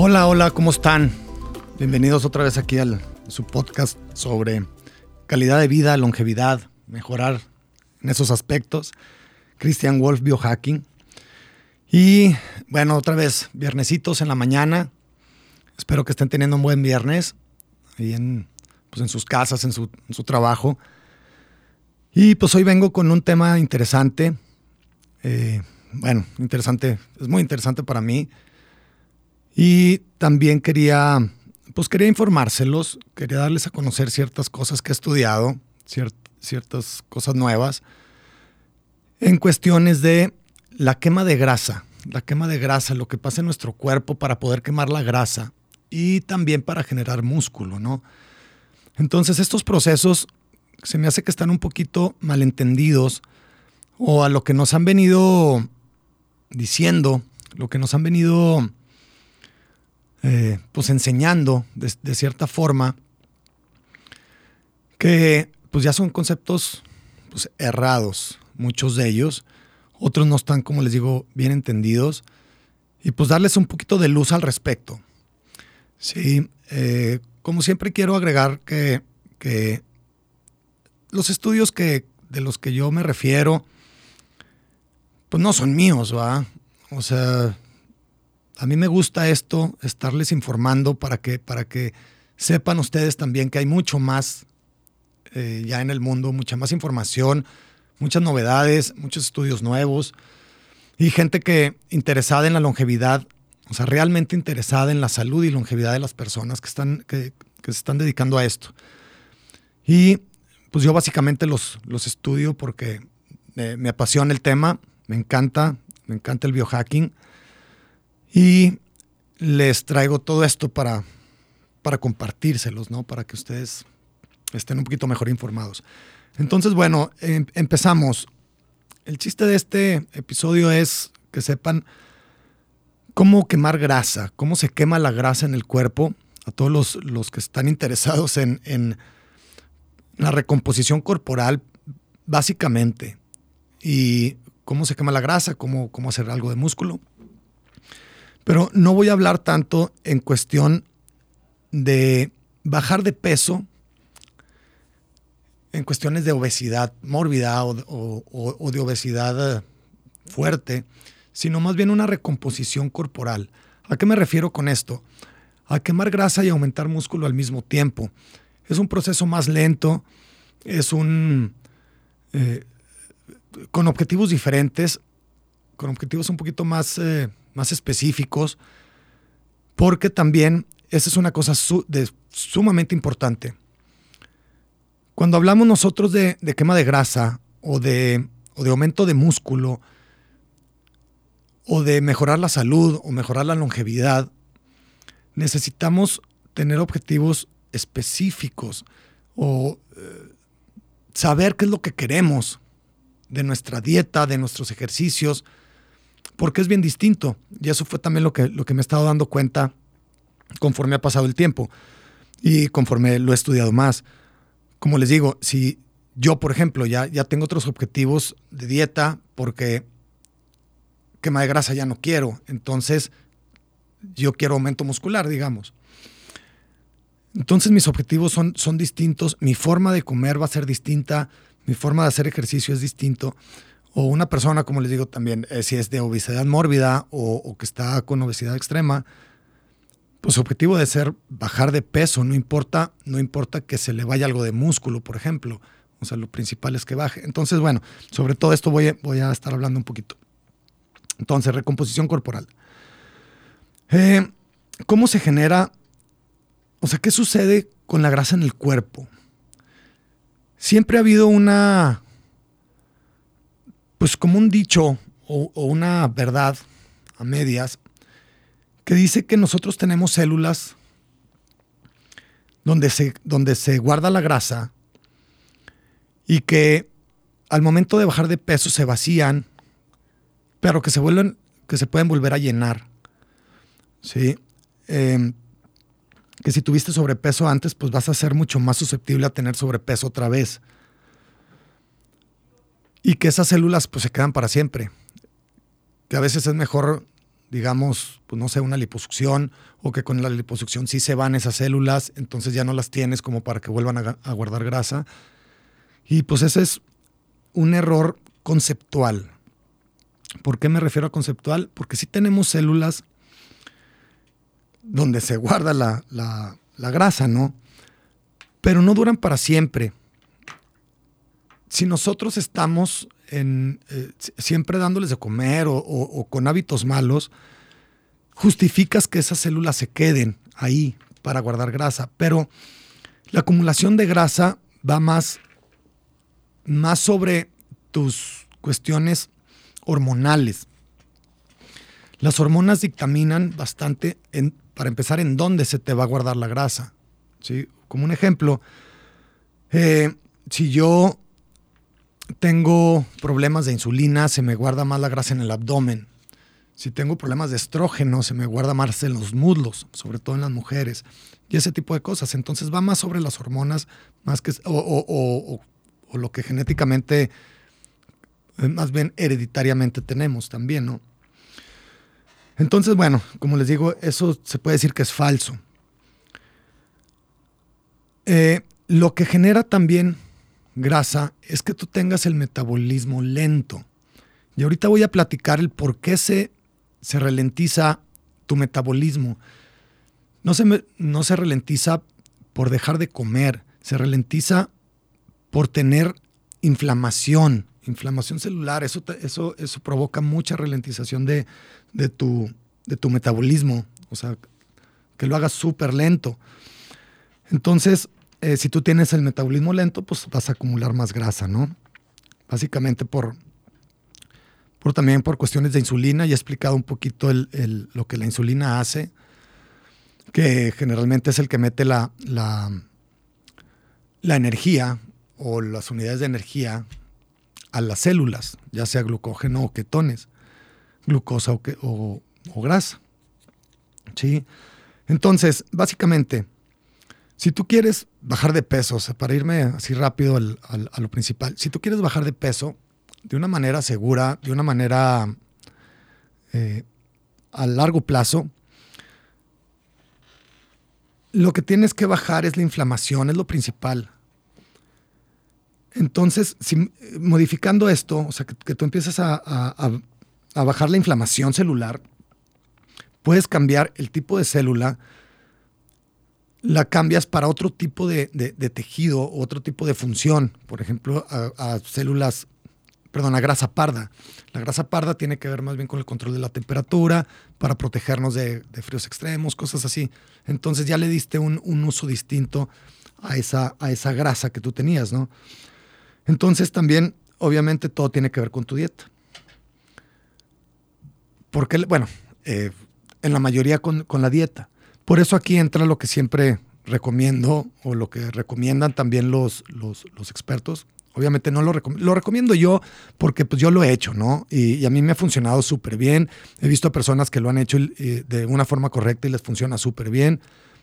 Hola, hola, ¿cómo están? Bienvenidos otra vez aquí al su podcast sobre calidad de vida, longevidad, mejorar en esos aspectos. Christian Wolf Biohacking. Y bueno, otra vez, viernesitos en la mañana. Espero que estén teniendo un buen viernes ahí en, pues en sus casas, en su, su trabajo. Y pues hoy vengo con un tema interesante. Eh, bueno, interesante, es muy interesante para mí y también quería, pues quería informárselos, quería darles a conocer ciertas cosas que he estudiado, ciertas cosas nuevas, en cuestiones de la quema de grasa, la quema de grasa, lo que pasa en nuestro cuerpo para poder quemar la grasa y también para generar músculo, ¿no? Entonces estos procesos se me hace que están un poquito malentendidos o a lo que nos han venido diciendo, lo que nos han venido eh, pues enseñando de, cierta forma que pues ya son conceptos pues, errados, muchos de ellos, otros no están, como les digo, bien entendidos, y pues darles un poquito de luz al respecto. Sí, eh, como siempre quiero agregar que, que los estudios que, de los que yo me refiero, pues no son míos, ¿va? O sea, a mí me gusta esto, estarles informando para que, para que sepan ustedes también que hay mucho más eh, ya en el mundo, mucha más información, muchas novedades, muchos estudios nuevos y gente que interesada en la longevidad, o sea, realmente interesada en la salud y longevidad de las personas que, están, que, se están dedicando a esto. Y pues yo básicamente los, los estudio porque me, me apasiona el tema, me encanta, me encanta el biohacking y les traigo todo esto para, para compartírselos, ¿no? Para que ustedes estén un poquito mejor informados. Entonces, bueno, em, empezamos. El chiste de este episodio es que sepan cómo quemar grasa, cómo se quema la grasa en el cuerpo, a todos los, los que están interesados en, en, la recomposición corporal, básicamente, y cómo se quema la grasa, cómo, cómo hacer algo de músculo. Pero no voy a hablar tanto en cuestión de bajar de peso, en cuestiones de obesidad mórbida o, de obesidad eh, fuerte, sino más bien una recomposición corporal. ¿A qué me refiero con esto? A quemar grasa y aumentar músculo al mismo tiempo. Es un proceso más lento, es un... Eh, con objetivos diferentes, con objetivos un poquito más eh, más específicos, porque también esa es una cosa sumamente importante. Cuando hablamos nosotros de, quema de grasa o de, o de aumento de músculo, o de mejorar la salud o mejorar la longevidad, necesitamos tener objetivos específicos o eh, saber qué es lo que queremos de nuestra dieta, de nuestros ejercicios, porque es bien distinto. Y eso fue también lo que, lo que me he estado dando cuenta conforme ha pasado el tiempo y conforme lo he estudiado más. Como les digo, si yo, por ejemplo, ya, ya tengo otros objetivos de dieta porque quema de grasa ya no quiero, entonces yo quiero aumento muscular, digamos. Entonces mis objetivos son, son distintos, mi forma de comer va a ser distinta, mi forma de hacer ejercicio es distinto o una persona, como les digo también, eh, si es de obesidad mórbida o, que está con obesidad extrema, pues su objetivo debe ser bajar de peso, no importa, no importa que se le vaya algo de músculo, por ejemplo. O sea, lo principal es que baje. Entonces, bueno, sobre todo esto voy, a estar hablando un poquito. Entonces, recomposición corporal. Eh, ¿Cómo se genera? O sea, ¿qué sucede con la grasa en el cuerpo? Siempre ha habido una, pues como un dicho o, una verdad a medias que dice que nosotros tenemos células donde se, donde se guarda la grasa y que al momento de bajar de peso se vacían, pero que se vuelven, que se pueden volver a llenar. ¿Sí? Em, que si tuviste sobrepeso antes, pues vas a ser mucho más susceptible a tener sobrepeso otra vez. Y que esas células pues se quedan para siempre. Que a veces es mejor, digamos, pues no sé, una liposucción o que con la liposucción sí se van esas células, entonces ya no las tienes como para que vuelvan a, guardar grasa. Y pues ese es un error conceptual. ¿Por qué me refiero a conceptual? Porque sí tenemos células donde se guarda la, grasa, ¿no? Pero no duran para siempre. Si nosotros estamos en, eh, siempre dándoles de comer o, con hábitos malos, justificas que esas células se queden ahí para guardar grasa. Pero la acumulación de grasa va más, más sobre tus cuestiones hormonales. Las hormonas dictaminan bastante para empezar, en dónde se te va a guardar la grasa. ¿sí? Como un ejemplo, eh, si yo tengo problemas de insulina, se me guarda más la grasa en el abdomen. Si tengo problemas de estrógeno, se me guarda más en los muslos, sobre todo en las mujeres. Y ese tipo de cosas. Entonces va más sobre las hormonas, más que, o, o lo que genéticamente, eh, más bien hereditariamente tenemos también, ¿no? Entonces, bueno, como les digo, eso se puede decir que es falso. Eh, lo que genera también grasa es que tú tengas el metabolismo lento. Y ahorita voy a platicar el por qué se, se ralentiza tu metabolismo. No se, no se ralentiza por dejar de comer, se ralentiza por tener inflamación, inflamación celular. Eso, eso, eso provoca mucha ralentización de, de tu, de tu metabolismo, o sea, que lo hagas súper lento. Entonces, eh, si tú tienes el metabolismo lento, pues vas a acumular más grasa, ¿no? Básicamente por, por también por cuestiones de insulina, y he explicado un poquito lo que la insulina hace, que generalmente es el que mete la, la, la energía o las unidades de energía a las células, ya sea glucógeno o ketones glucosa o, grasa. ¿Sí? Entonces, básicamente, si tú quieres bajar de peso, para irme así rápido a lo principal, si tú quieres bajar de peso de una manera segura, de una manera eh, a largo plazo, lo que tienes que bajar es la inflamación, es lo principal. Entonces, si, modificando esto, o sea, que, tú empiezas a, a bajar la inflamación celular, puedes cambiar el tipo de célula, la cambias para otro tipo de, tejido, otro tipo de función, por ejemplo, a, células, perdón, a grasa parda. La grasa parda tiene que ver más bien con el control de la temperatura, para protegernos de, fríos extremos, cosas así. Entonces ya le diste un, uso distinto a esa, a esa grasa que tú tenías, ¿no? Entonces también, obviamente, todo tiene que ver con tu dieta. Porque, bueno, eh, en la mayoría con, la dieta. Por eso aquí entra lo que siempre recomiendo o lo que recomiendan también los, los, expertos. Obviamente no lo recomiendo, lo recomiendo yo porque pues yo lo he hecho, ¿no? Y, a mí me ha funcionado súper bien. He visto personas que lo han hecho eh, de una forma correcta y les funciona súper bien.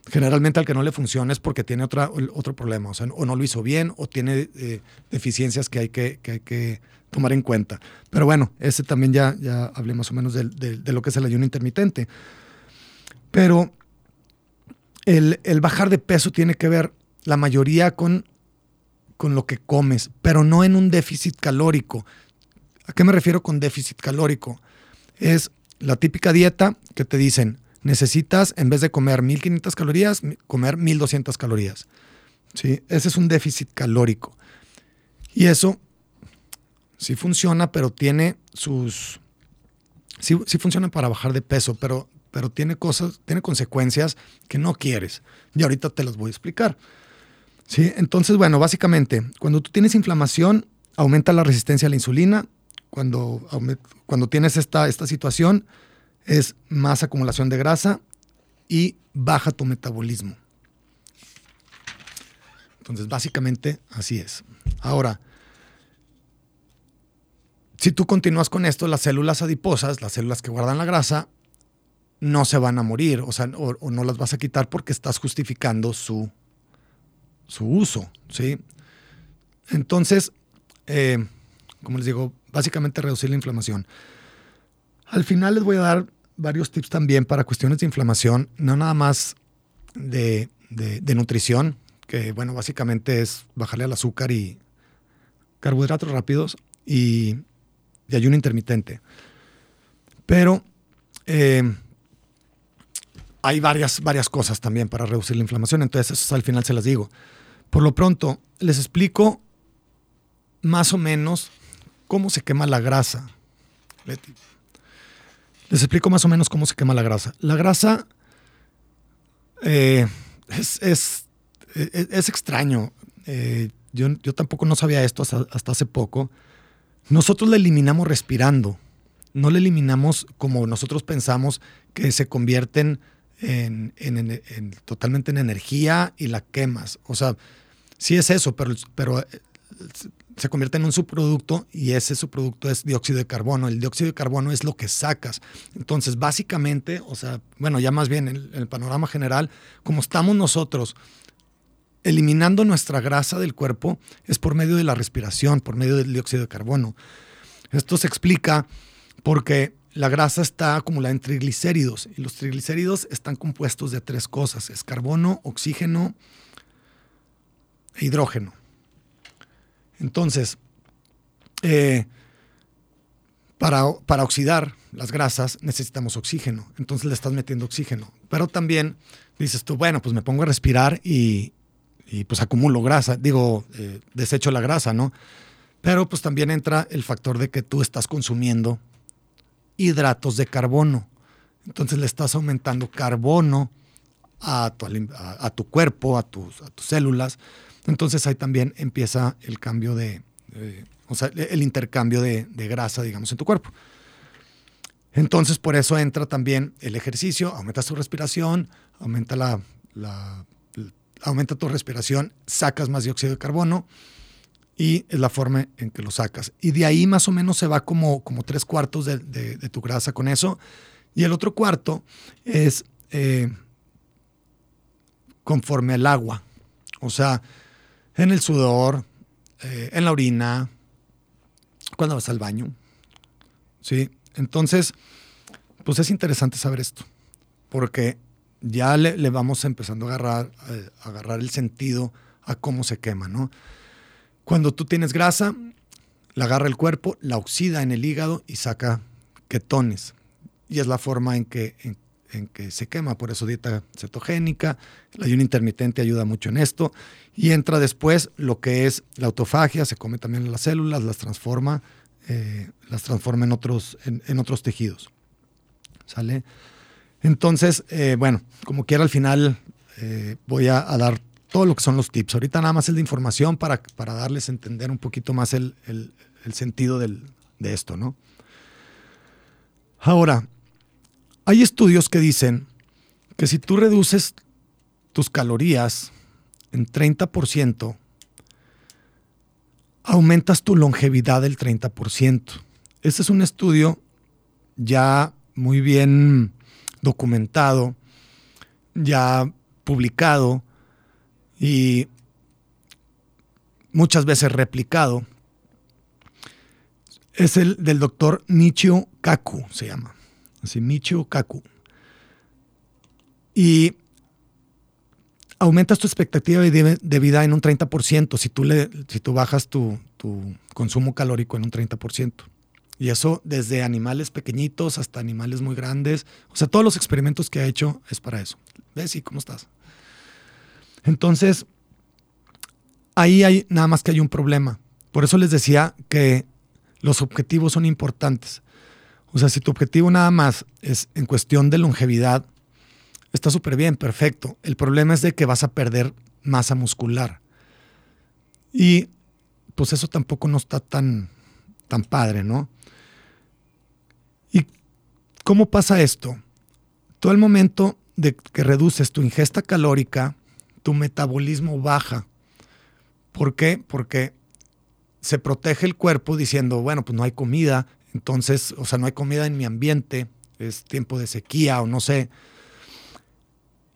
Generalmente al que no le funciona es porque tiene otra, otro problema, o sea, o no lo hizo bien o tiene eh, deficiencias que hay que, que hay que tomar en cuenta. Pero bueno, ese también ya, ya hablé más o menos de, lo que es el ayuno intermitente. Pero el, bajar de peso tiene que ver la mayoría con, con lo que comes, pero no en un déficit calórico. ¿A qué me refiero con déficit calórico? Es la típica dieta que te dicen, necesitas en vez de comer 1500 calorías, comer 1200 calorías. ¿Sí? Ese es un déficit calórico. Y eso sí funciona, pero tiene sus... Sí, funciona para bajar de peso, pero, pero tiene cosas, tiene consecuencias que no quieres. Y ahorita te las voy a explicar. ¿Sí? Entonces, bueno, básicamente, cuando tú tienes inflamación, aumenta la resistencia a la insulina. cuando, cuando tienes esta, esta situación es más acumulación de grasa y baja tu metabolismo. Entonces, básicamente así es. Ahora, si tú continúas con esto, las células adiposas, las células que guardan la grasa, no se van a morir, o sea, o, no las vas a quitar porque estás justificando su, su uso, ¿sí? Entonces, eh, como les digo, básicamente reducir la inflamación. Al final les voy a dar varios tips también para cuestiones de inflamación, no nada más de, nutrición, que bueno, básicamente es bajarle al azúcar y carbohidratos rápidos y, ayuno intermitente. Pero eh, hay varias, varias cosas también para reducir la inflamación, entonces eso al final se las digo. Por lo pronto, les explico más o menos cómo se quema la grasa. Les explico más o menos cómo se quema la grasa. La grasa eh, es, es, extraño. Eh, yo, yo, tampoco no sabía esto hasta, hace poco. Nosotros la eliminamos respirando. No la eliminamos como nosotros pensamos que se convierten en, totalmente en energía y la quemas. O sea, sí es eso, pero, pero eh, se convierte en un subproducto y ese subproducto es dióxido de carbono. El dióxido de carbono es lo que sacas. Entonces, básicamente, o sea, bueno, ya más bien en, el panorama general, como estamos nosotros eliminando nuestra grasa del cuerpo, es por medio de la respiración, por medio del dióxido de carbono. Esto se explica porque la grasa está acumulada en triglicéridos y los triglicéridos están compuestos de tres cosas, es carbono, oxígeno e hidrógeno. Entonces, eh, para, para, oxidar las grasas necesitamos oxígeno. Entonces le estás metiendo oxígeno. Pero también dices tú, bueno, pues me pongo a respirar y, pues acumulo grasa. Digo, eh, desecho la grasa, ¿no? Pero pues también entra el factor de que tú estás consumiendo hidratos de carbono. Entonces le estás aumentando carbono a tu, a, tu cuerpo, a tus, a tus células. Entonces ahí también empieza el cambio de, o sea, el intercambio de, grasa, digamos, en tu cuerpo. Entonces por eso entra también el ejercicio, aumenta tu respiración, aumenta la, aumenta tu respiración, sacas más dióxido de carbono y es la forma en que lo sacas. Y de ahí más o menos se va como, como tres cuartos de, tu grasa con eso. Y el otro cuarto es eh, conforme al agua. O sea, en el sudor, eh, en la orina, cuando vas al baño. ¿Sí? Entonces, pues es interesante saber esto, porque ya le, vamos empezando a agarrar, a agarrar el sentido a cómo se quema, ¿no? Cuando tú tienes grasa, la agarra el cuerpo, la oxida en el hígado y saca ketones. Y es la forma en que, en que se quema, por eso dieta cetogénica, el ayuno intermitente ayuda mucho en esto, y entra después lo que es la autofagia, se come también las células, las transforma, eh, las transforma en otros, en, otros tejidos. ¿Sale? Entonces, eh, bueno, como quiera al final eh, voy a, dar todo lo que son los tips. Ahorita nada más es de información para, para darles a entender un poquito más el, sentido de esto, ¿no? Ahora, hay estudios que dicen que si tú reduces tus calorías en 30%, aumentas tu longevidad del 30%. Este es un estudio ya muy bien documentado, ya publicado y muchas veces replicado. Es el del doctor Michio Kaku, se llama así Michio Kaku. Y aumentas tu expectativa de, vida en un 30% si tú, le, si tú bajas tu, consumo calórico en un 30%. Y eso desde animales pequeñitos hasta animales muy grandes. O sea, todos los experimentos que ha hecho es para eso. ¿Ves? ¿Y cómo estás? Entonces, ahí hay nada más que hay un problema. Por eso les decía que los objetivos son importantes. O sea, si tu objetivo nada más es en cuestión de longevidad, está súper bien, perfecto. El problema es de que vas a perder masa muscular. Y pues eso tampoco no está tan, tan padre, ¿no? ¿Y cómo pasa esto? Todo el momento de que reduces tu ingesta calórica, tu metabolismo baja. ¿Por qué? Porque se protege el cuerpo diciendo, bueno, pues no hay comida, entonces, o sea, no hay comida en mi ambiente, es tiempo de sequía o no sé.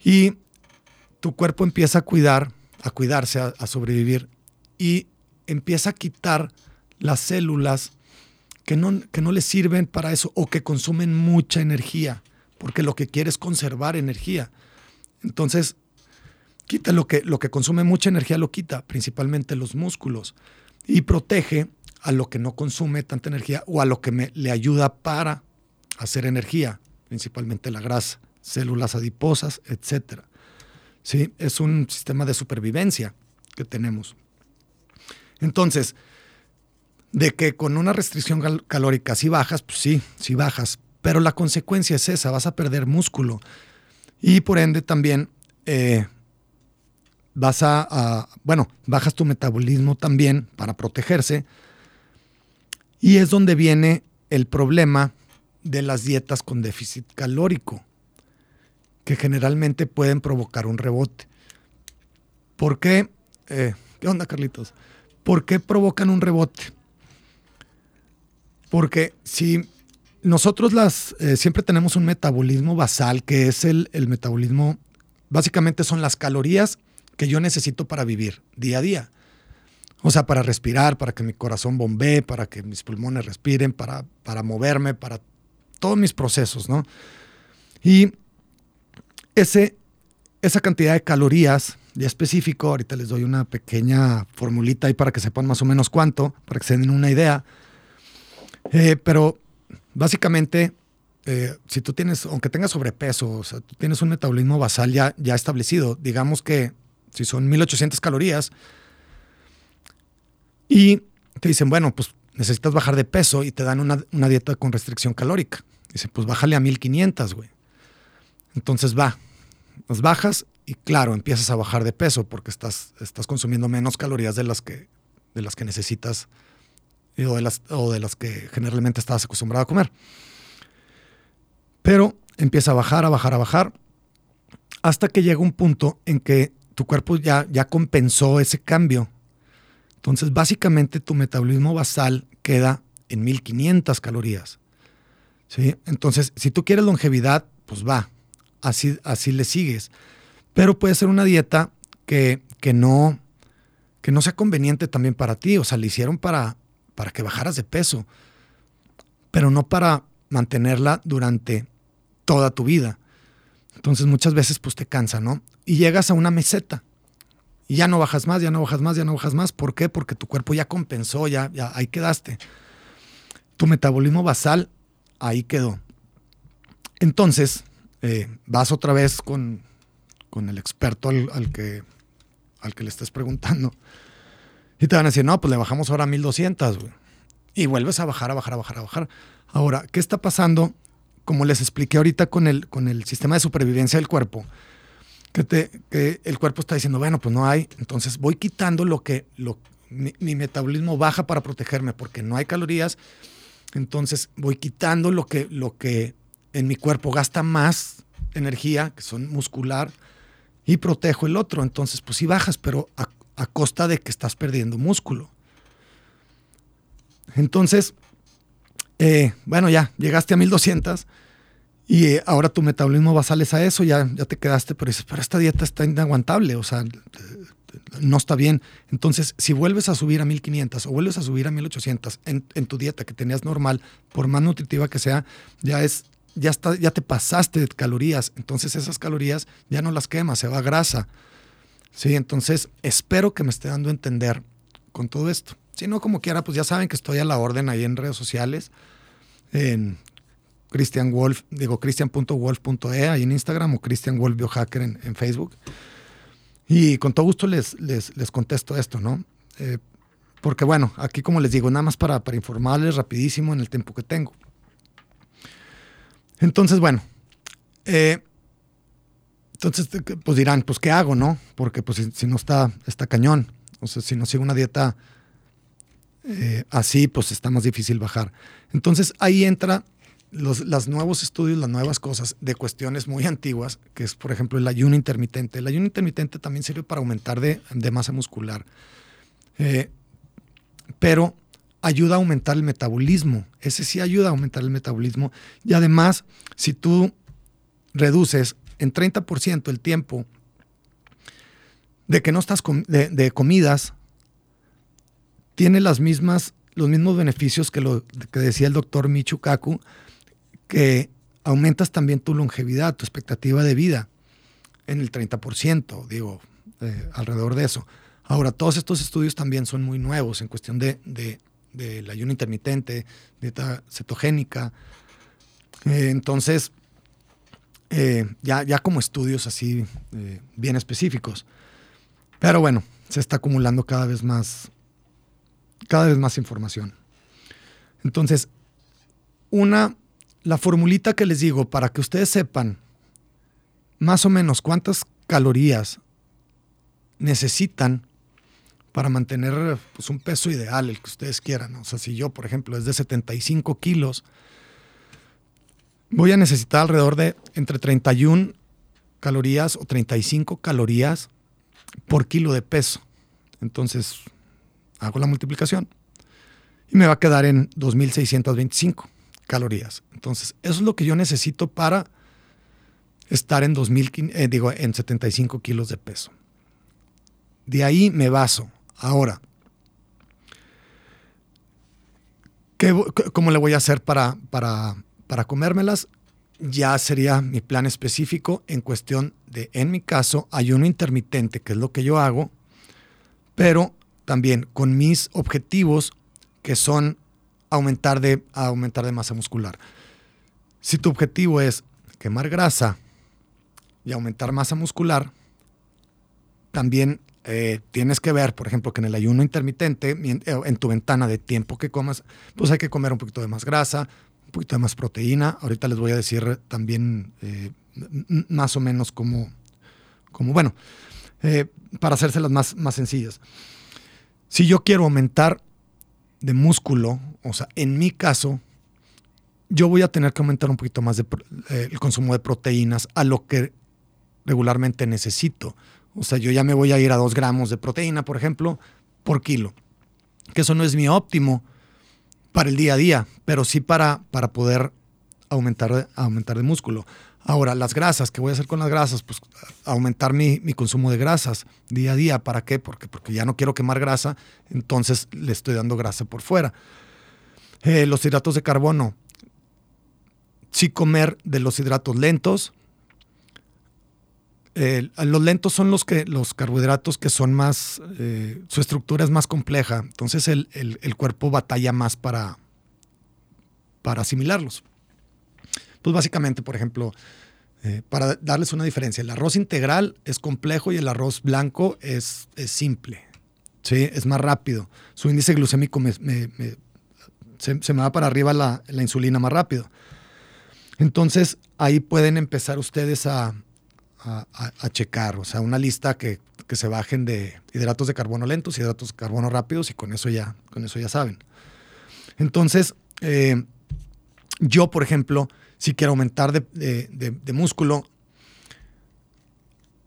Y tu cuerpo empieza a cuidar, a cuidarse, a, sobrevivir y empieza a quitar las células que no, que no le sirven para eso o que consumen mucha energía, porque lo que quiere es conservar energía. Entonces, quita lo que, lo que consume mucha energía, lo quita, principalmente los músculos, y protege a lo que no consume tanta energía o a lo que me, le ayuda para hacer energía, principalmente la grasa, células adiposas, etc. ¿Sí? Es un sistema de supervivencia que tenemos. Entonces, de que con una restricción calórica si bajas, pues sí, sí bajas, pero la consecuencia es esa, vas a perder músculo y por ende también eh, vas a, bueno, bajas tu metabolismo también para protegerse. Y es donde viene el problema de las dietas con déficit calórico, que generalmente pueden provocar un rebote. ¿Por qué? Eh, ¿Qué onda, Carlitos? ¿Por qué provocan un rebote? Porque si nosotros las, eh, siempre tenemos un metabolismo basal, que es el, el metabolismo, básicamente son las calorías que yo necesito para vivir día a día. O sea, para respirar, para que mi corazón bombee, para que mis pulmones respiren, para, para moverme, para todos mis procesos, ¿no? Y ese, esa cantidad de calorías, ya específico, ahorita les doy una pequeña formulita ahí para que sepan más o menos cuánto, para que se den una idea. Eh, pero básicamente, eh, si tú tienes, aunque tengas sobrepeso, o sea, tú tienes un metabolismo basal ya, ya establecido, digamos que si son 1800 calorías, y te dicen, bueno, pues necesitas bajar de peso y te dan una, dieta con restricción calórica. Dice, pues bájale a 1500, güey. Entonces va, bajas y claro, empiezas a bajar de peso porque estás, estás consumiendo menos calorías de las que, de las que necesitas o de las, o de las que generalmente estabas acostumbrado a comer. Pero empieza a bajar, a bajar, a bajar, hasta que llega un punto en que tu cuerpo ya, ya compensó ese cambio. Entonces, básicamente tu metabolismo basal queda en 1500 calorías. ¿sí? Entonces, si tú quieres longevidad, pues va, así, así le sigues. Pero puede ser una dieta que, que, no, que no sea conveniente también para ti. O sea, le hicieron para, para que bajaras de peso, pero no para mantenerla durante toda tu vida. Entonces muchas veces pues te cansa, ¿no? Y llegas a una meseta y ya no bajas más, ya no bajas más, ya no bajas más. ¿Por qué? Porque tu cuerpo ya compensó, ya, ahí quedaste. Tu metabolismo basal ahí quedó. Entonces eh, vas otra vez con, con el experto al, que, al que le estés preguntando y te van a decir, no, pues le bajamos ahora a 1200, güey. Y vuelves a bajar, a bajar, a bajar, a bajar. Ahora, ¿qué está pasando como les expliqué ahorita con el, con el sistema de supervivencia del cuerpo, que, el cuerpo está diciendo, bueno, pues no hay, entonces voy quitando lo que lo, mi, metabolismo baja para protegerme porque no hay calorías, entonces voy quitando lo que, lo que en mi cuerpo gasta más energía, que son muscular, y protejo el otro. Entonces, pues sí bajas, pero a, a costa de que estás perdiendo músculo. Entonces, eh, bueno, ya llegaste a 1200 y eh, ahora tu metabolismo basal es a eso, ya, ya te quedaste, pero dices, pero esta dieta está inaguantable, o sea, no está bien. Entonces, si vuelves a subir a 1500 o vuelves a subir a 1800 en, en tu dieta que tenías normal, por más nutritiva que sea, ya es ya, está, ya te pasaste de calorías, entonces esas calorías ya no las quemas, se va grasa. Sí, entonces espero que me esté dando a entender con todo esto. Si no, como quiera, pues ya saben que estoy a la orden ahí en redes sociales. Christian Wolf, digo christian.wolf.e ahí en Instagram o Christian Wolf Biohacker en, en Facebook. Y con todo gusto les, les, les contesto esto, ¿no? Eh, porque bueno, aquí como les digo, nada más para, para informarles rapidísimo en el tiempo que tengo. Entonces, bueno, eh, entonces pues dirán, pues ¿qué hago, no? Porque pues si, no está, está cañón. O sea, si no sigo una dieta eh, así pues está más difícil bajar. Entonces ahí entra los nuevos estudios, las nuevas cosas de cuestiones muy antiguas, que es por ejemplo el ayuno intermitente. El ayuno intermitente también sirve para aumentar de, masa muscular, eh, pero ayuda a aumentar el metabolismo. Ese sí ayuda a aumentar el metabolismo. Y además, si tú reduces en 30% el tiempo de que no estás de, comidas, tiene las mismas, los mismos beneficios que lo que decía el doctor Michu Kaku, que aumentas también tu longevidad, tu expectativa de vida en el 30%, digo, eh, alrededor de eso. Ahora, todos estos estudios también son muy nuevos en cuestión de, del ayuno intermitente, dieta cetogénica. Eh, entonces, eh, ya, ya como estudios así bien específicos. Pero bueno, se está acumulando cada vez más, cada vez más información. Entonces, una, la formulita que les digo para que ustedes sepan más o menos cuántas calorías necesitan para mantener pues, un peso ideal, el que ustedes quieran. O sea, si yo, por ejemplo, es de 75 kilos, voy a necesitar alrededor de entre 31 calorías o 35 calorías por kilo de peso. Entonces, hago la multiplicación y me va a quedar en 2.625 calorías. Entonces, eso es lo que yo necesito para estar en, 2000, eh, digo, en 75 kilos de peso. De ahí me baso. Ahora, ¿qué, ¿cómo le voy a hacer para, para, para comérmelas? ya sería mi plan específico en cuestión de, en mi caso, ayuno intermitente, que es lo que yo hago, pero también con mis objetivos que son aumentar de, aumentar de masa muscular. Si tu objetivo es quemar grasa y aumentar masa muscular, también eh, tienes que ver, por ejemplo, que en el ayuno intermitente, en, en tu ventana de tiempo que comas, pues hay que comer un poquito de más grasa, un poquito de más proteína. Ahorita les voy a decir también eh, más o menos cómo, bueno, eh, para hacérselas más, más sencillas. Si yo quiero aumentar de músculo, o sea, en mi caso, yo voy a tener que aumentar un poquito más el consumo de proteínas a lo que regularmente necesito. O sea, yo ya me voy a ir a dos gramos de proteína, por ejemplo, por kilo. Que eso no es mi óptimo, para el día a día, pero sí para, para poder aumentar, aumentar de músculo. Ahora, las grasas, ¿qué voy a hacer con las grasas? Pues aumentar mi, consumo de grasas día a día. ¿Para qué? Porque, porque ya no quiero quemar grasa, entonces le estoy dando grasa por fuera. Eh, los hidratos de carbono. Sí comer de los hidratos lentos, los lentos son los, que, los carbohidratos que son más, eh, su estructura es más compleja, entonces el, cuerpo batalla más para, para asimilarlos. Pues básicamente, por ejemplo, eh, para darles una diferencia, el arroz integral es complejo y el arroz blanco es, simple, ¿sí? es más rápido. Su índice glucémico se, me va para arriba la insulina más rápido. Entonces ahí pueden empezar ustedes a, a, checar, o sea, una lista que, se bajen de hidratos de carbono lentos, hidratos de carbono rápidos y con eso ya, con eso ya saben. Entonces, eh, yo, por ejemplo, si quiero aumentar de, músculo,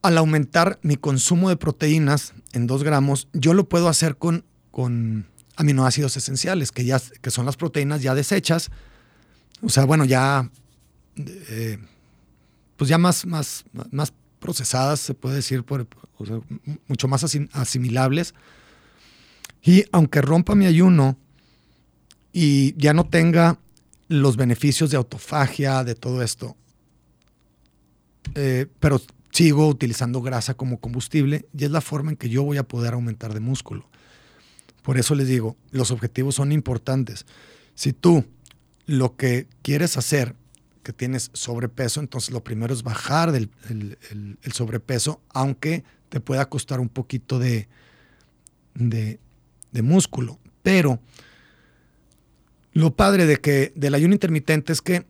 al aumentar mi consumo de proteínas en 2 gramos, yo lo puedo hacer con, con aminoácidos esenciales, que, ya, que son las proteínas ya desechas. O sea, bueno, ya eh, pues ya más, más, más procesadas, se puede decir, por, mucho más asimilables. Y aunque rompa mi ayuno y ya no tenga los beneficios de autofagia, de todo esto, eh, pero sigo utilizando grasa como combustible y es la forma en que yo voy a poder aumentar de músculo. Por eso les digo, los objetivos son importantes. Si tú lo que quieres hacer que tienes sobrepeso, entonces lo primero es bajar del, el, sobrepeso, aunque te pueda costar un poquito de, de, músculo. Pero lo padre de que del ayuno intermitente es que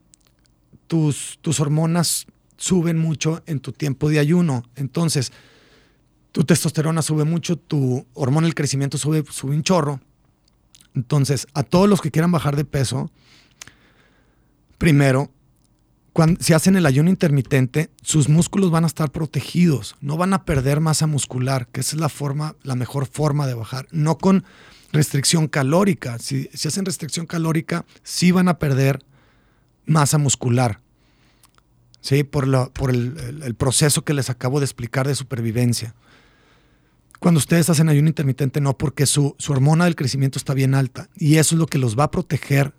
tus, tus hormonas suben mucho en tu tiempo de ayuno. Entonces, tu testosterona sube mucho, tu hormona del crecimiento sube, sube un chorro. Entonces, a todos los que quieran bajar de peso, primero, cuando, si hacen el ayuno intermitente, sus músculos van a estar protegidos, no van a perder masa muscular, que esa es la forma, la mejor forma de bajar. No con restricción calórica. Si, si hacen restricción calórica, sí van a perder masa muscular. ¿sí? Por, por el, el, proceso que les acabo de explicar de supervivencia. Cuando ustedes hacen ayuno intermitente, no, porque su, su hormona del crecimiento está bien alta. Y eso es lo que los va a proteger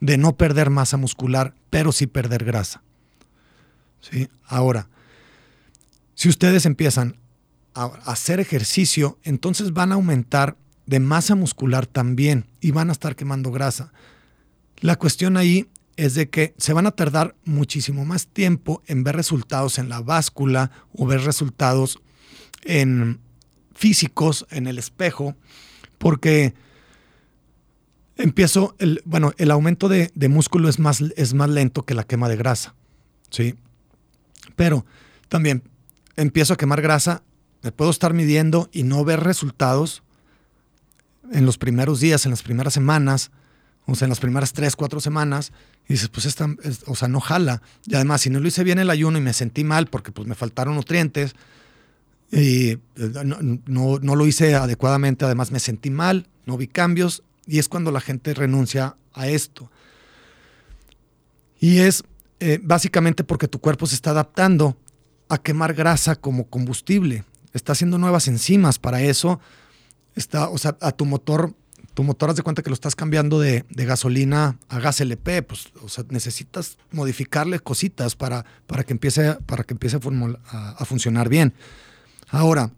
de no perder masa muscular, pero sí perder grasa. ¿Sí? Ahora, si ustedes empiezan a hacer ejercicio, entonces van a aumentar de masa muscular también y van a estar quemando grasa. La cuestión ahí es de que se van a tardar muchísimo más tiempo en ver resultados en la báscula o ver resultados en físicos en el espejo, porque empiezo, el, bueno, el aumento de, de, músculo es más, es más lento que la quema de grasa, ¿sí? Pero también empiezo a quemar grasa, me puedo estar midiendo y no ver resultados en los primeros días, en las primeras semanas, o sea, en las primeras tres, cuatro semanas, y dices, pues esta, o sea, no jala. Y además, si no lo hice bien el ayuno y me sentí mal porque pues me faltaron nutrientes y eh, no, no, lo hice adecuadamente, además me sentí mal, no vi cambios, y es cuando la gente renuncia a esto. Y es eh, básicamente porque tu cuerpo se está adaptando a quemar grasa como combustible. Está haciendo nuevas enzimas para eso. Está, o sea, a tu motor tu motor, haz de cuenta que lo estás cambiando de, gasolina a gas LP, pues, o sea, necesitas modificarle cositas para, para que empiece, para que empiece a, a, funcionar bien. Ahora,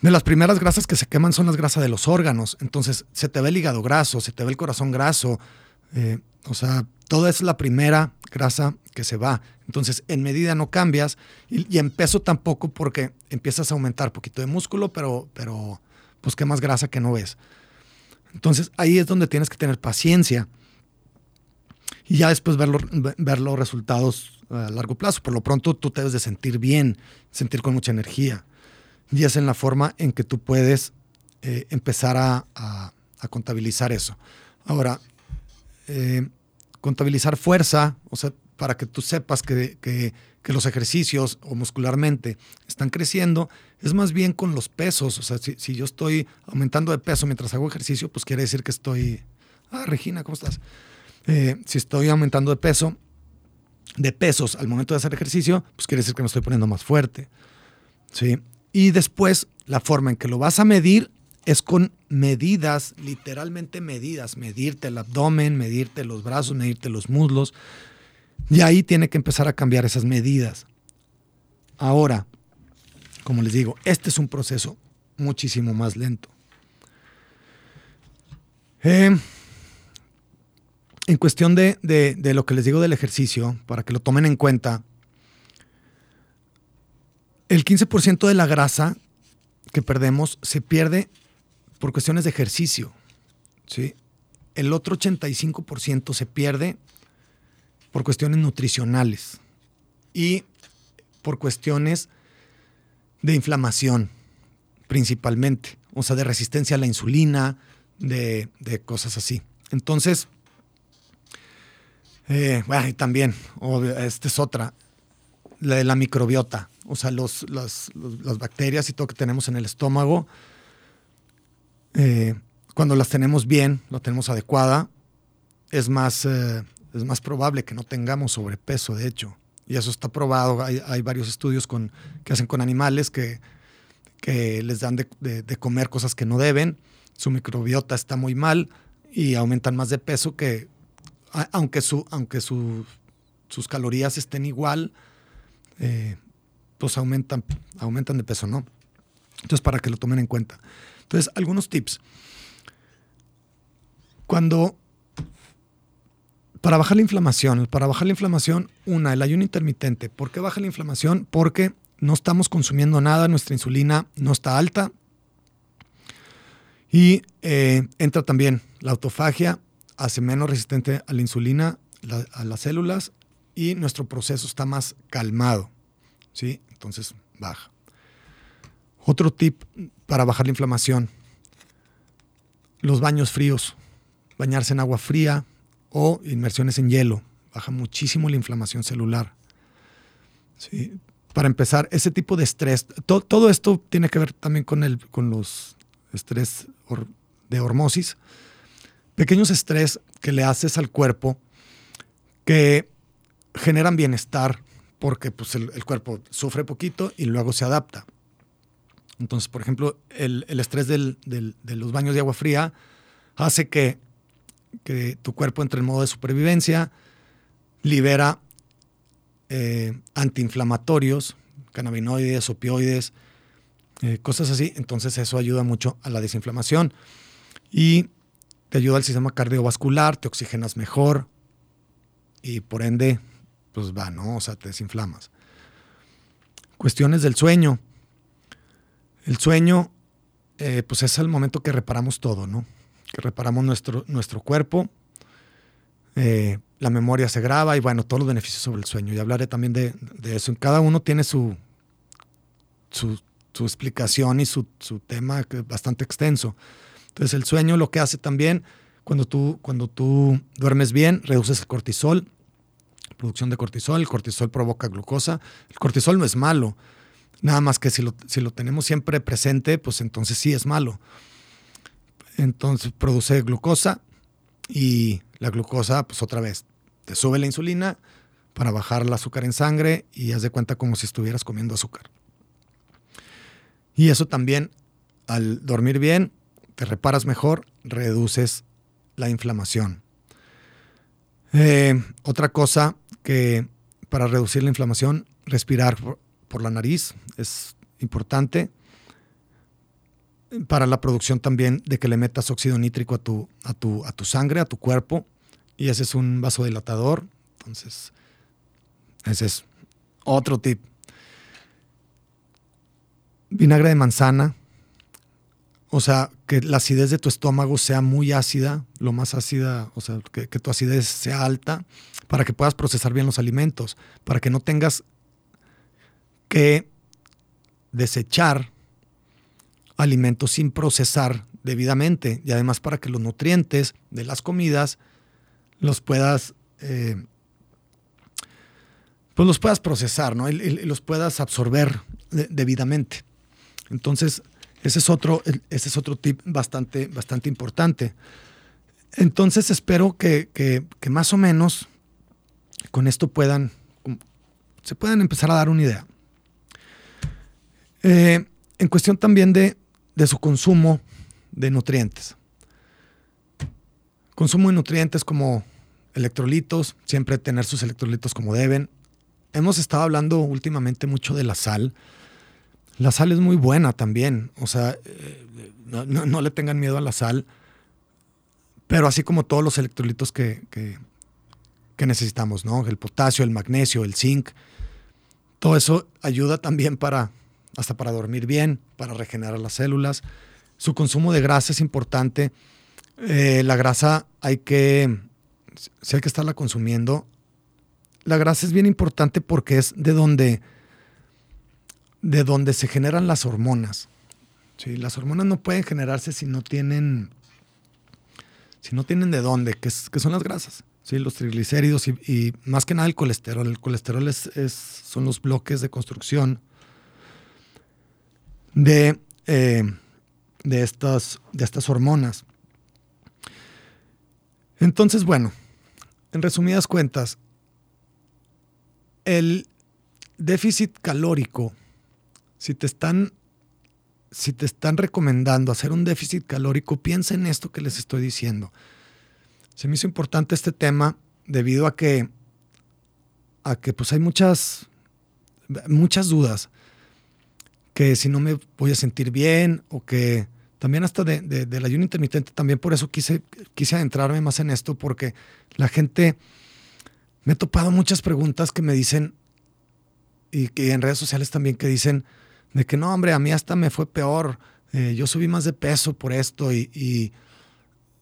de las primeras grasas que se queman son las grasas de los órganos. Entonces, se te ve el hígado graso, se te ve el corazón graso. Eh, o sea, toda es la primera grasa que se va. Entonces, en medida no cambias y, y en peso tampoco porque empiezas a aumentar poquito de músculo, pero, pero pues qué más grasa que no ves. Entonces ahí es donde tienes que tener paciencia y ya después ver, ver los resultados a largo plazo. Por lo pronto tú te debes de sentir bien, sentir con mucha energía. Y es en la forma en que tú puedes eh, empezar a, a, contabilizar eso. Ahora, eh, contabilizar fuerza, o sea, para que tú sepas que, que, los ejercicios o muscularmente están creciendo, es más bien con los pesos. O sea, si, si, yo estoy aumentando de peso mientras hago ejercicio, pues quiere decir que estoy... Ah, Regina, ¿cómo estás? Eh, si estoy aumentando de peso, de pesos al momento de hacer ejercicio, pues quiere decir que me estoy poniendo más fuerte. ¿sí? Y después, la forma en que lo vas a medir es con medidas, literalmente medidas, medirte el abdomen, medirte los brazos, medirte los muslos, y ahí tiene que empezar a cambiar esas medidas. Ahora, como les digo, este es un proceso muchísimo más lento. Eh, en cuestión de, de, de, lo que les digo del ejercicio, para que lo tomen en cuenta, el 15% de la grasa que perdemos se pierde por cuestiones de ejercicio. ¿sí? El otro 85% se pierde por cuestiones nutricionales y por cuestiones de inflamación, principalmente, o sea, de resistencia a la insulina, de, cosas así. Entonces, eh, bueno, y también, esta es otra, la de la microbiota, o sea, los, las, las, bacterias y todo que tenemos en el estómago, eh, cuando las tenemos bien, lo tenemos adecuada, es más, eh, es más probable que no tengamos sobrepeso, de hecho. Y eso está probado. Hay, hay varios estudios con, que hacen con animales que, que les dan de, de, de, comer cosas que no deben. Su microbiota está muy mal y aumentan más de peso que, aunque, su, aunque su, sus calorías estén igual, eh, pues aumentan, aumentan de peso, ¿no? Entonces, para que lo tomen en cuenta. Entonces, algunos tips. Cuando para bajar la inflamación, para bajar la inflamación, una, el ayuno intermitente. ¿Por qué baja la inflamación? Porque no estamos consumiendo nada, nuestra insulina no está alta. Y eh, entra también la autofagia, hace menos resistente a la insulina, a las células, y nuestro proceso está más calmado. ¿sí? Entonces baja. Otro tip para bajar la inflamación. los baños fríos, bañarse en agua fría o inmersiones en hielo. Baja muchísimo la inflamación celular. Sí. Para empezar, ese tipo de estrés, todo esto tiene que ver también con, el, con los estrés de hormosis. Pequeños estrés que le haces al cuerpo que generan bienestar porque pues, el, cuerpo sufre poquito y luego se adapta. Entonces, por ejemplo, el, estrés de los baños de agua fría hace que, que, tu cuerpo entre en modo de supervivencia, libera eh, antiinflamatorios, cannabinoides, opioides, eh, cosas así. Entonces eso ayuda mucho a la desinflamación y te ayuda al sistema cardiovascular, te oxigenas mejor y por ende, pues va, ¿no? O sea, te desinflamas. Cuestiones del sueño. El sueño, eh, pues es el momento que reparamos todo, ¿no? Que reparamos nuestro, nuestro cuerpo, eh, la memoria se graba y bueno, todos los beneficios sobre el sueño. Y hablaré también de, de eso. Cada uno tiene su, su, explicación y su, su tema bastante extenso. Entonces el sueño lo que hace también, cuando tú, cuando tú duermes bien, reduces el cortisol, producción de cortisol, el cortisol provoca glucosa. El cortisol no es malo, nada más que si lo, si lo tenemos siempre presente, pues entonces sí es malo. Entonces produce glucosa y la glucosa, pues otra vez, te sube la insulina para bajar el azúcar en sangre y haz de cuenta como si estuvieras comiendo azúcar. Y eso también, al dormir bien, te reparas mejor, reduces la inflamación. Eh, otra cosa que para reducir la inflamación, respirar por, la nariz es importante. Para la producción también de que le metas óxido nítrico a tu, a tu, a tu sangre, a tu cuerpo. Y ese es un vasodilatador. Entonces, ese es otro tip vinagre de manzana, o sea, que la acidez de tu estómago sea muy ácida, lo más ácida, o sea, que, tu acidez sea alta, para que puedas procesar bien los alimentos, para que no tengas que desechar alimentos sin procesar debidamente y además para que los nutrientes de las comidas los puedas eh, pues los puedas procesar ¿no? y, los puedas absorber debidamente. Entonces, ese es otro, ese es otro tip bastante, bastante importante. Entonces, espero que, más o menos con esto puedan, se puedan empezar a dar una idea. Eh, en cuestión también de, de su consumo de nutrientes. Consumo de nutrientes como electrolitos, siempre tener sus electrolitos como deben. Hemos estado hablando últimamente mucho de la sal. La sal es muy buena también, o sea, eh, no, le tengan miedo a la sal, pero así como todos los electrolitos que, que, necesitamos, ¿no? El potasio, el magnesio, el zinc, todo eso ayuda también para, hasta para dormir bien, para regenerar las células. Su consumo de grasa es importante. Eh, la grasa hay que, si hay que estarla consumiendo. La grasa es bien importante porque es de donde de donde se generan las hormonas. ¿sí? Las hormonas no pueden generarse si no tienen, si no tienen de dónde, que, son las grasas, ¿sí? los triglicéridos y, más que nada el colesterol. El colesterol es, son los bloques de construcción de, eh, de, estas, de estas hormonas. Entonces, bueno, en resumidas cuentas, el déficit calórico si te están, si te están recomendando hacer un déficit calórico, piensa en esto que les estoy diciendo. Se me hizo importante este tema debido a que, a que pues hay muchas, muchas dudas que si no me voy a sentir bien o que también hasta de, del ayuno intermitente, también por eso quise, quise adentrarme más en esto, porque la gente, me he topado muchas preguntas que me dicen, y que en redes sociales también que dicen, de que no, hombre, a mí hasta me fue peor, eh, yo subí más de peso por esto y,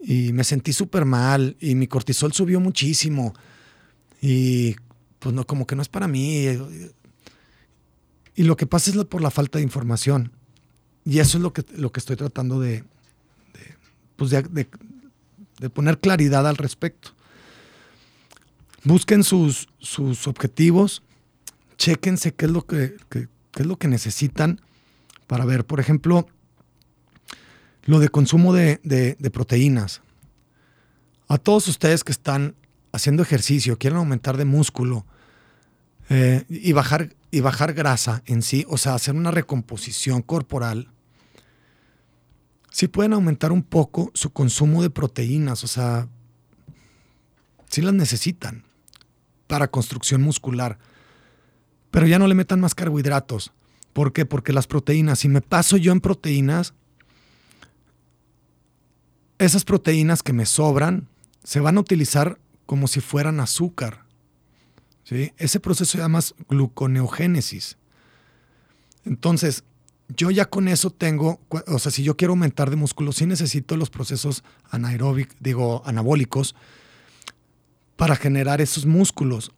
me sentí súper mal y mi cortisol subió muchísimo y pues no, como que no es para mí. Y lo que pasa es por la falta de información. Y eso es lo que, lo que estoy tratando de, pues de, poner claridad al respecto. Busquen sus, sus objetivos, chéquense qué es lo que, es lo que necesitan para ver, por ejemplo, lo de consumo de, de, proteínas. A todos ustedes que están haciendo ejercicio, quieren aumentar de músculo eh, y, bajar, y bajar grasa en sí, o sea, hacer una recomposición corporal, sí pueden aumentar un poco su consumo de proteínas, o sea, sí las necesitan para construcción muscular, pero ya no le metan más carbohidratos. ¿Por qué? Porque las proteínas, si me paso yo en proteínas, esas proteínas que me sobran se van a utilizar como si fueran azúcar. Ese proceso se llama gluconeogénesis. Entonces, yo ya con eso tengo, o sea, si yo quiero aumentar de músculo, sí necesito los procesos anaeróbicos, digo, anabólicos, para generar esos músculos.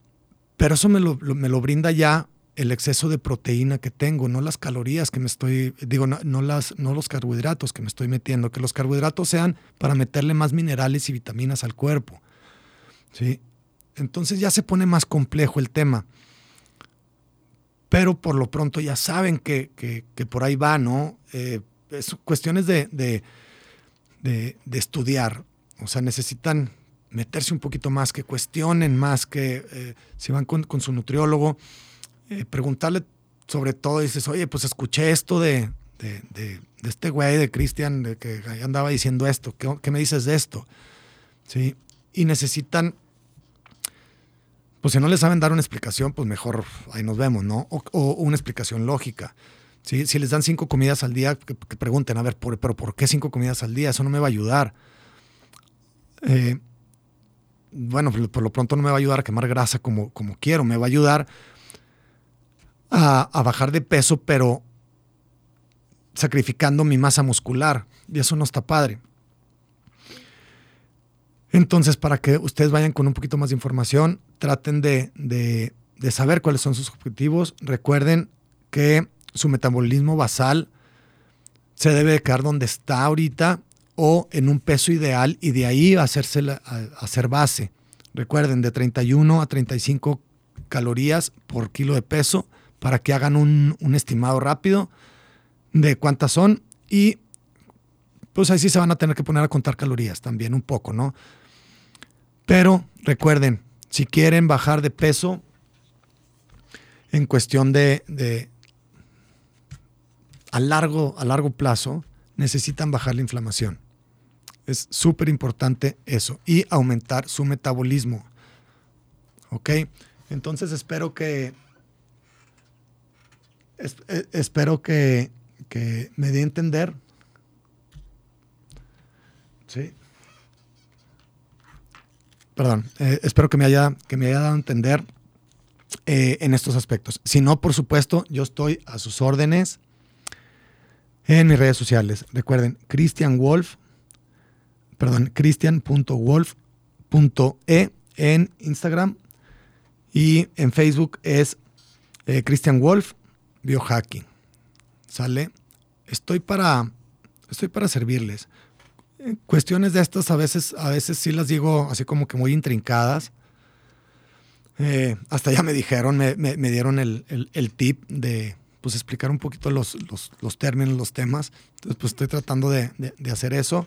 Pero eso me lo, me lo, brinda ya el exceso de proteína que tengo, no las calorías que me estoy, digo, no, las, no los carbohidratos que me estoy metiendo, que los carbohidratos sean para meterle más minerales y vitaminas al cuerpo. ¿sí? Entonces ya se pone más complejo el tema pero por lo pronto ya saben que, por ahí va, ¿no? Eh, es cuestiones de, de, estudiar, o sea, necesitan meterse un poquito más, que cuestionen más, que eh, si van con, su nutriólogo, eh, preguntarle sobre todo, dices, oye, pues escuché esto de, este güey, de Cristian, que andaba diciendo esto, ¿qué, ¿qué, me dices de esto? ¿Sí? Y necesitan pues si no les saben dar una explicación, pues mejor ahí nos vemos, ¿no? O, una explicación lógica. ¿sí? Si les dan cinco comidas al día, que, pregunten, a ver, pero ¿por qué cinco comidas al día? Eso no me va a ayudar. Eh, bueno, por lo pronto no me va a ayudar a quemar grasa como, como quiero, me va a ayudar a bajar de peso, pero sacrificando mi masa muscular. Y eso no está padre. Entonces, para que ustedes vayan con un poquito más de información, traten de, saber cuáles son sus objetivos. Recuerden que su metabolismo basal se debe de quedar donde está ahorita o en un peso ideal y de ahí hacerse hacer base. Recuerden, de 31 a 35 calorías por kilo de peso para que hagan un, un estimado rápido de cuántas son y pues ahí sí se van a tener que poner a contar calorías también un poco, ¿no? Pero recuerden, si quieren bajar de peso en cuestión de, a, largo, a largo plazo, necesitan bajar la inflamación. Es súper importante eso y aumentar su metabolismo. ¿Ok? Entonces espero que, e, espero que, que me dé a entender. ¿Sí? Perdón, eh, espero que me, haya, que me haya dado a entender eh, en estos aspectos. Si no, por supuesto, yo estoy a sus órdenes en mis redes sociales. Recuerden, Christian Wolf, perdón, christian.wolf.e en Instagram y en Facebook es eh, Christian Wolf Biohacking. ¿Sale? Estoy para, estoy para servirles cuestiones de estas a veces, a veces sí las digo así como que muy intrincadas. Eh, hasta ya me dijeron, me, dieron el, tip de pues explicar un poquito los, términos, los temas. Entonces, pues estoy tratando de, hacer eso.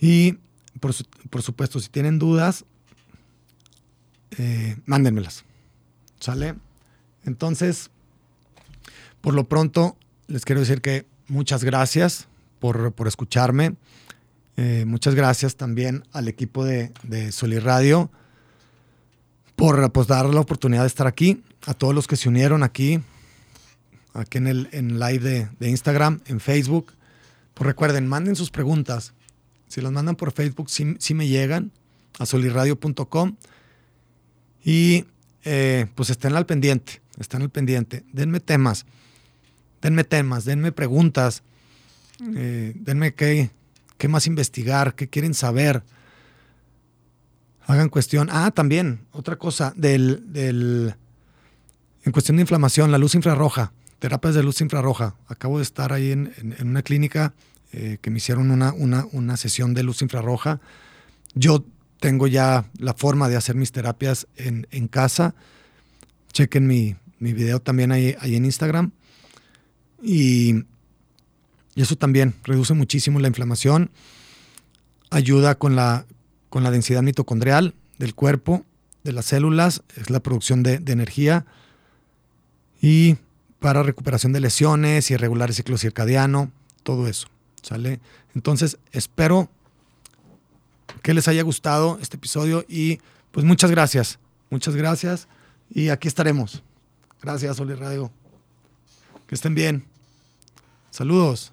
Y por, supuesto, si tienen dudas, eh, mándenmelas. ¿Sale? Entonces, por lo pronto, les quiero decir que muchas gracias por, por escucharme. Eh, muchas gracias también al equipo de, de Radio por pues, dar la oportunidad de estar aquí, a todos los que se unieron aquí, aquí en el en live de, Instagram, en Facebook. Pues recuerden, manden sus preguntas. Si las mandan por Facebook, sí, me llegan a solirradio.com y eh, pues estén al pendiente, estén al pendiente. Denme temas, denme temas, denme preguntas, eh, denme qué, qué más investigar, qué quieren saber. Hagan cuestión. Ah, también, otra cosa, del, del, en cuestión de inflamación, la luz infrarroja, terapias de luz infrarroja. Acabo de estar ahí en, una clínica eh, que me hicieron una, una, una sesión de luz infrarroja. Yo tengo ya la forma de hacer mis terapias en, en casa. Chequen mi, mi video también ahí, ahí en Instagram. Y, y, eso también reduce muchísimo la inflamación, ayuda con la, con la densidad mitocondrial del cuerpo, de las células, es la producción de, energía y para recuperación de lesiones y regular el ciclo circadiano, todo eso, ¿sale? Entonces, espero que les haya gustado este episodio y pues muchas gracias, muchas gracias y aquí estaremos. Gracias, Oli Radio. Que estén bien. Saludos.